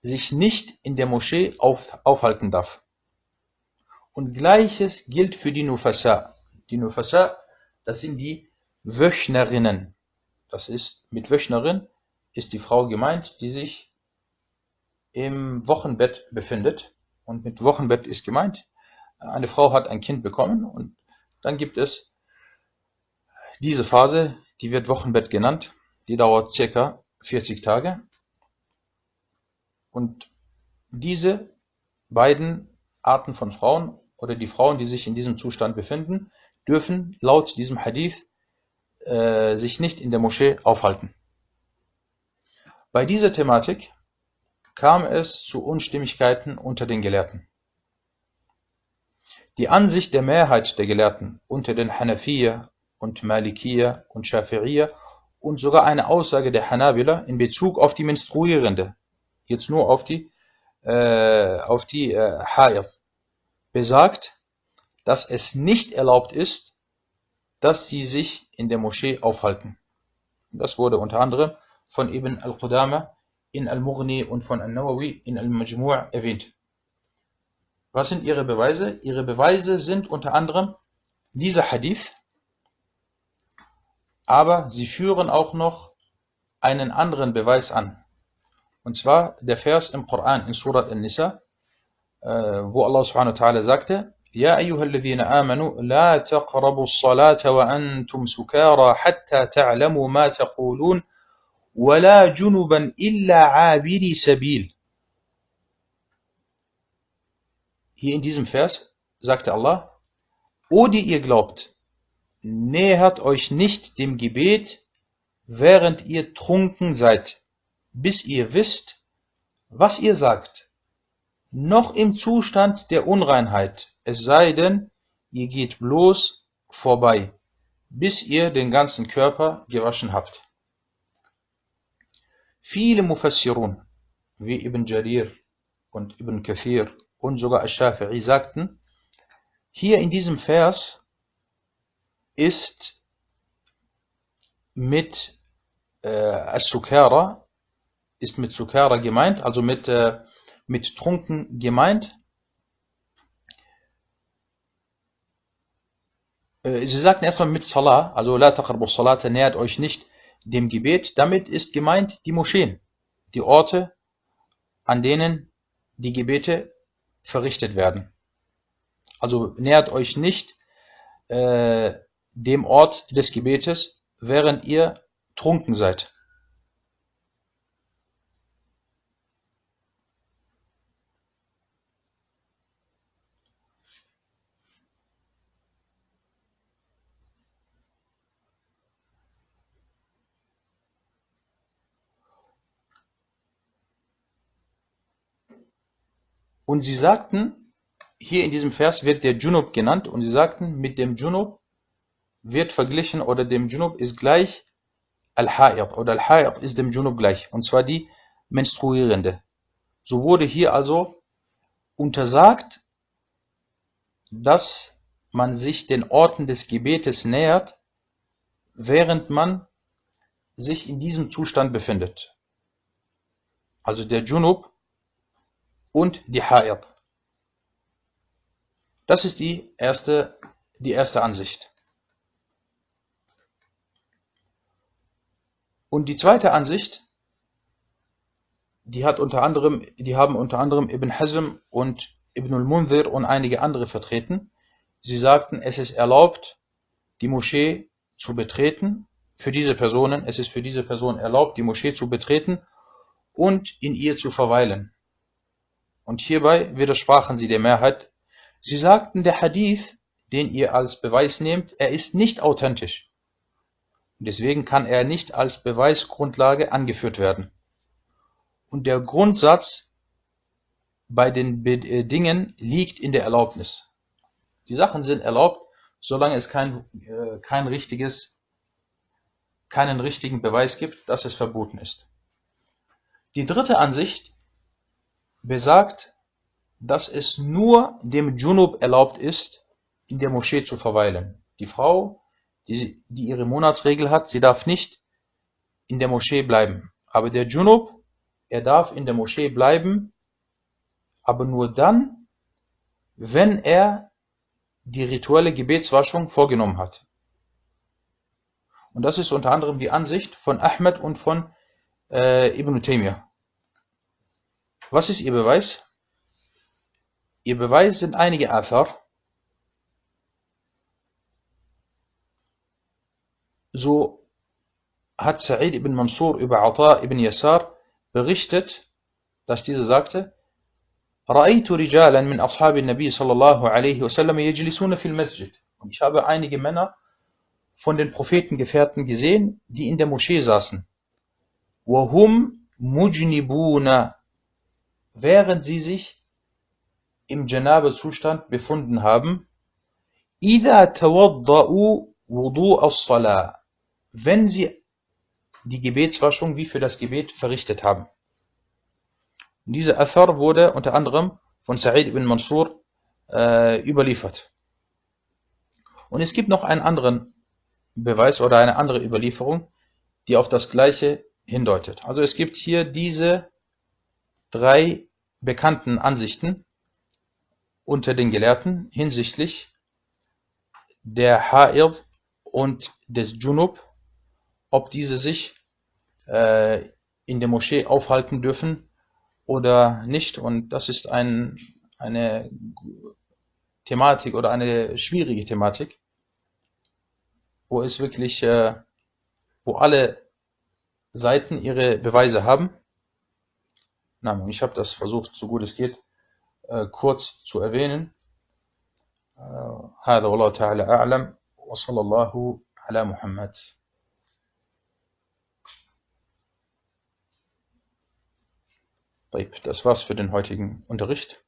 sich nicht in der Moschee auf, aufhalten darf. Und gleiches gilt für die Nufasa. Die Nufasa, das sind die Wöchnerinnen. Das ist, mit Wöchnerin ist die Frau gemeint, die sich im Wochenbett befindet. Und mit Wochenbett ist gemeint, eine Frau hat ein Kind bekommen und dann gibt es diese Phase, die wird Wochenbett genannt, die dauert circa 40 Tage. Und diese beiden Arten von Frauen oder die Frauen, die sich in diesem Zustand befinden, dürfen laut diesem Hadith äh, sich nicht in der Moschee aufhalten. Bei dieser Thematik kam es zu Unstimmigkeiten unter den Gelehrten. Die Ansicht der Mehrheit der Gelehrten unter den Hanafiya und Malikiya und Shafi'iyya und sogar eine Aussage der Hanabila in Bezug auf die Menstruierende, jetzt nur auf die, äh, auf die äh, Haid, besagt, dass es nicht erlaubt ist, dass sie sich in der Moschee aufhalten. Das wurde unter anderem von Ibn al-Qudama in Al-Mughni und von Al-Nawawi in Al-Majmu' erwähnt. Was sind ihre Beweise? Ihre Beweise sind unter anderem dieser Hadith, aber sie führen auch noch einen anderen Beweis an. Und zwar der Vers im Koran in Surat An-Nisa, äh, wo Allah subhanahu wa ta'ala sagte, يا أيها الذين آمنوا لا تقربوا الصلاة وأنتم سكارى حتى تعلموا ما تقولون ولا جنبا إلا عابري سبيل Hier in diesem Vers sagte Allah, O die ihr glaubt, nähert euch nicht dem Gebet, während ihr trunken seid, bis ihr wisst, was ihr sagt, noch im Zustand der Unreinheit, es sei denn, ihr geht bloß vorbei, bis ihr den ganzen Körper gewaschen habt. Viele Mufassirun, wie Ibn Jarir und Ibn Kathir und sogar Al-Shafi'i sagten, hier in diesem Vers ist mit äh, As-Sukara, ist mit Sukara gemeint, also mit, äh, mit Trunken gemeint. Äh, sie sagten erstmal mit Salah, also La taqrabu Salata, nähert euch nicht dem Gebet. Damit ist gemeint die Moscheen, die Orte, an denen die Gebete verrichtet werden. Also nähert euch nicht äh, dem Ort des Gebetes, während ihr trunken seid. Und sie sagten, hier in diesem Vers wird der Junub genannt und sie sagten, mit dem Junub wird verglichen oder dem Junub ist gleich Al-Ha'id oder Al-Ha'id ist dem Junub gleich und zwar die Menstruierende. So wurde hier also untersagt, dass man sich den Orten des Gebetes nähert, während man sich in diesem Zustand befindet. Also der Junub und die Ha'id. Das ist die erste, die erste Ansicht. Und die zweite Ansicht, die hat unter anderem, die haben unter anderem Ibn Hazm und Ibn al-Munzir und einige andere vertreten. Sie sagten, es ist erlaubt, die Moschee zu betreten für diese Personen. Es ist für diese Person erlaubt, die Moschee zu betreten und in ihr zu verweilen. Und hierbei widersprachen sie der Mehrheit. Sie sagten, der Hadith, den ihr als Beweis nehmt, er ist nicht authentisch. Deswegen kann er nicht als Beweisgrundlage angeführt werden. Und der Grundsatz bei den äh, Dingen liegt in der Erlaubnis. Die Sachen sind erlaubt, solange es kein, äh, kein richtiges, keinen richtigen Beweis gibt, dass es verboten ist. Die dritte Ansicht besagt, dass es nur dem Junub erlaubt ist, in der Moschee zu verweilen. Die Frau, die, die ihre Monatsregel hat, sie darf nicht in der Moschee bleiben. Aber der Junub, er darf in der Moschee bleiben, aber nur dann, wenn er die rituelle Gebetswaschung vorgenommen hat. Und das ist unter anderem die Ansicht von Ahmed und von äh, Ibn Taymiyyah. Was ist ihr Beweis? Ihr Beweis sind einige Athar. So hat Sa'id ibn Mansur über Ata ibn Yasar berichtet, dass dieser sagte, رأيت رجالا من أصحاب النبي صلى الله عليه وسلم يجلسون في المسجد. Und ich habe einige Männer von den Prophetengefährten gesehen, die in der Moschee saßen. وهم مجنبون, während sie sich im Janabe-Zustand befunden haben. إذا توضأوا وضوء الصلاة, wenn sie die Gebetswaschung wie für das Gebet verrichtet haben. Und dieser Athar wurde unter anderem von Sa'id ibn Mansur äh, überliefert. Und es gibt noch einen anderen Beweis oder eine andere Überlieferung, die auf das Gleiche hindeutet. Also es gibt hier diese drei bekannten Ansichten unter den Gelehrten hinsichtlich der Ha'id und des Junub, ob diese sich äh, in der Moschee aufhalten dürfen oder nicht. Und das ist ein, eine Thematik oder eine schwierige Thematik wo es wirklich, äh, wo alle Seiten ihre Beweise haben. Na, ich habe das versucht, so gut es geht, äh, kurz zu erwähnen. هذا والله تعالى أعلم وصلى الله على محمد Das war's für den heutigen Unterricht.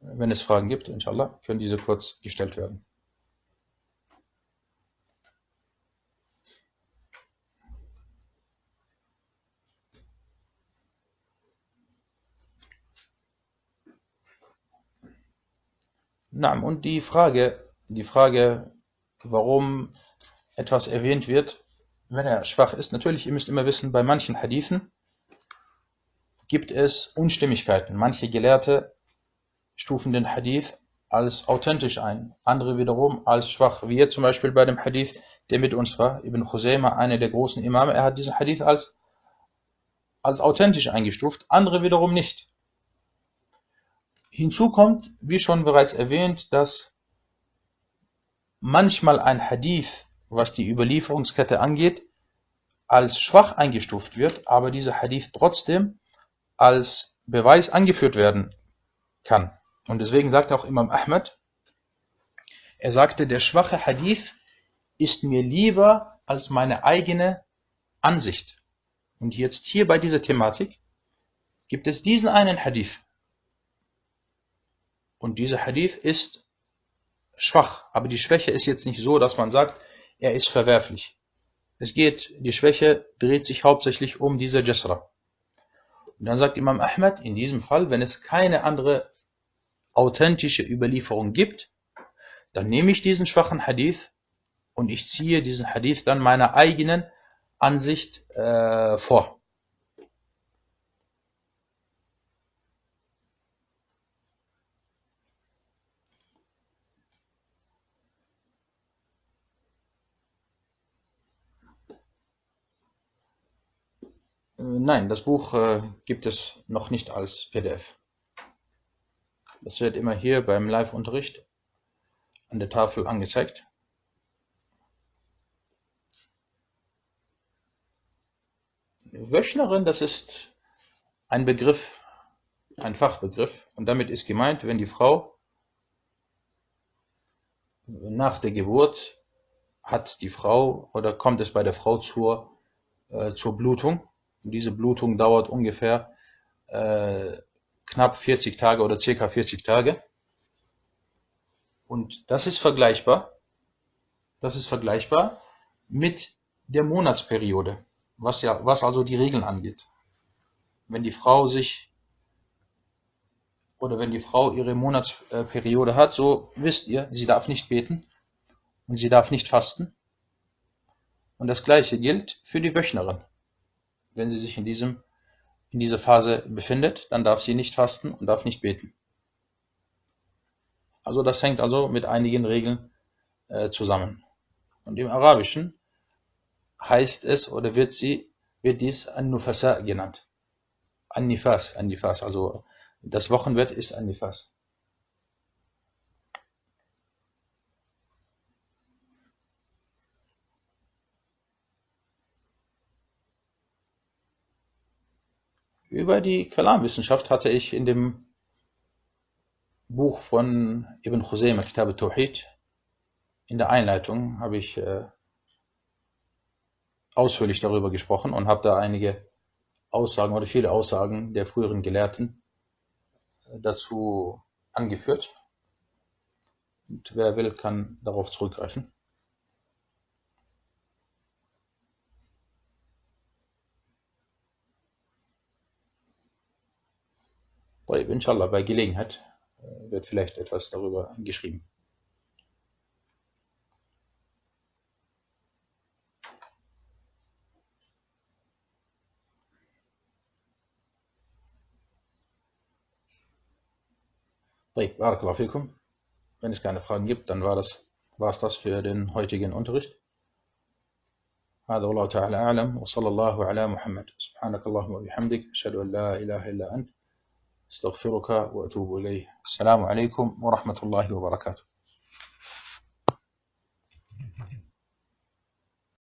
Wenn es Fragen gibt, inshallah, können diese kurz gestellt werden. Naam, und die Frage, die Frage, warum etwas erwähnt wird, wenn er schwach ist. Natürlich, ihr müsst immer wissen, bei manchen Hadithen gibt es Unstimmigkeiten. Manche Gelehrte stufen den Hadith als authentisch ein, andere wiederum als schwach. Jetzt zum Beispiel bei dem Hadith, der mit uns war, Ibn Khuzaymah, einer der großen Imame, er hat diesen Hadith als, als authentisch eingestuft, andere wiederum nicht. Hinzu kommt, wie schon bereits erwähnt, dass manchmal ein Hadith, was die Überlieferungskette angeht, als schwach eingestuft wird, aber dieser Hadith trotzdem als Beweis angeführt werden kann. Und deswegen sagt auch Imam Ahmad, er sagte, der schwache Hadith ist mir lieber als meine eigene Ansicht. Und jetzt hier bei dieser Thematik gibt es diesen einen Hadith, und dieser Hadith ist schwach. Aber die Schwäche ist jetzt nicht so, dass man sagt, er ist verwerflich. Es geht, die Schwäche dreht sich hauptsächlich um diese Jasra. Und dann sagt Imam Ahmad, in diesem Fall, wenn es keine andere authentische Überlieferung gibt, dann nehme ich diesen schwachen Hadith und ich ziehe diesen Hadith dann meiner eigenen Ansicht äh, vor. Äh, nein, das Buch äh, gibt es noch nicht als PDF. Das wird immer hier beim Live-Unterricht an der Tafel angezeigt. Wöchnerin, das ist ein Begriff, ein Fachbegriff. Und damit ist gemeint, wenn die Frau nach der Geburt hat die Frau oder kommt es bei der Frau zur, äh, zur Blutung diese Blutung dauert ungefähr äh, knapp 40 Tage oder circa 40 Tage. Und das ist vergleichbar. Das ist vergleichbar mit der Monatsperiode, was ja, was also die Regeln angeht. Wenn die Frau sich oder wenn die Frau ihre Monatsperiode hat, so wisst ihr, sie darf nicht beten und sie darf nicht fasten. Und das gleiche gilt für die Wöchnerin. Wenn sie sich in, diesem, in dieser Phase befindet, dann darf sie nicht fasten und darf nicht beten. Also das hängt also mit einigen Regeln äh, zusammen. Und im Arabischen heißt es oder wird sie wird dies An-Nufasa genannt. An-Nifas, An-Nifas, also das Wochenbett ist An-Nifas. Über die Kalamwissenschaft hatte ich in dem Buch von Ibn Khuzaymah, Kitab al-Tawhid, in der Einleitung habe ich äh, ausführlich darüber gesprochen und habe da einige Aussagen oder viele Aussagen der früheren Gelehrten äh, dazu angeführt. Und wer will, kann darauf zurückgreifen. Inshallah, bei Gelegenheit äh, wird vielleicht etwas darüber geschrieben. طيب بارك الله فيكم wenn es keine Fragen gibt dann war das war es das für den heutigen Unterricht هذا والله تعالى أعلم وصلى الله على محمد سبحانك اللهم وبحمدك أشهد أن لا إله إلا أنت أستغفرك وأتوب إليه السلام عليكم ورحمة الله وبركاته.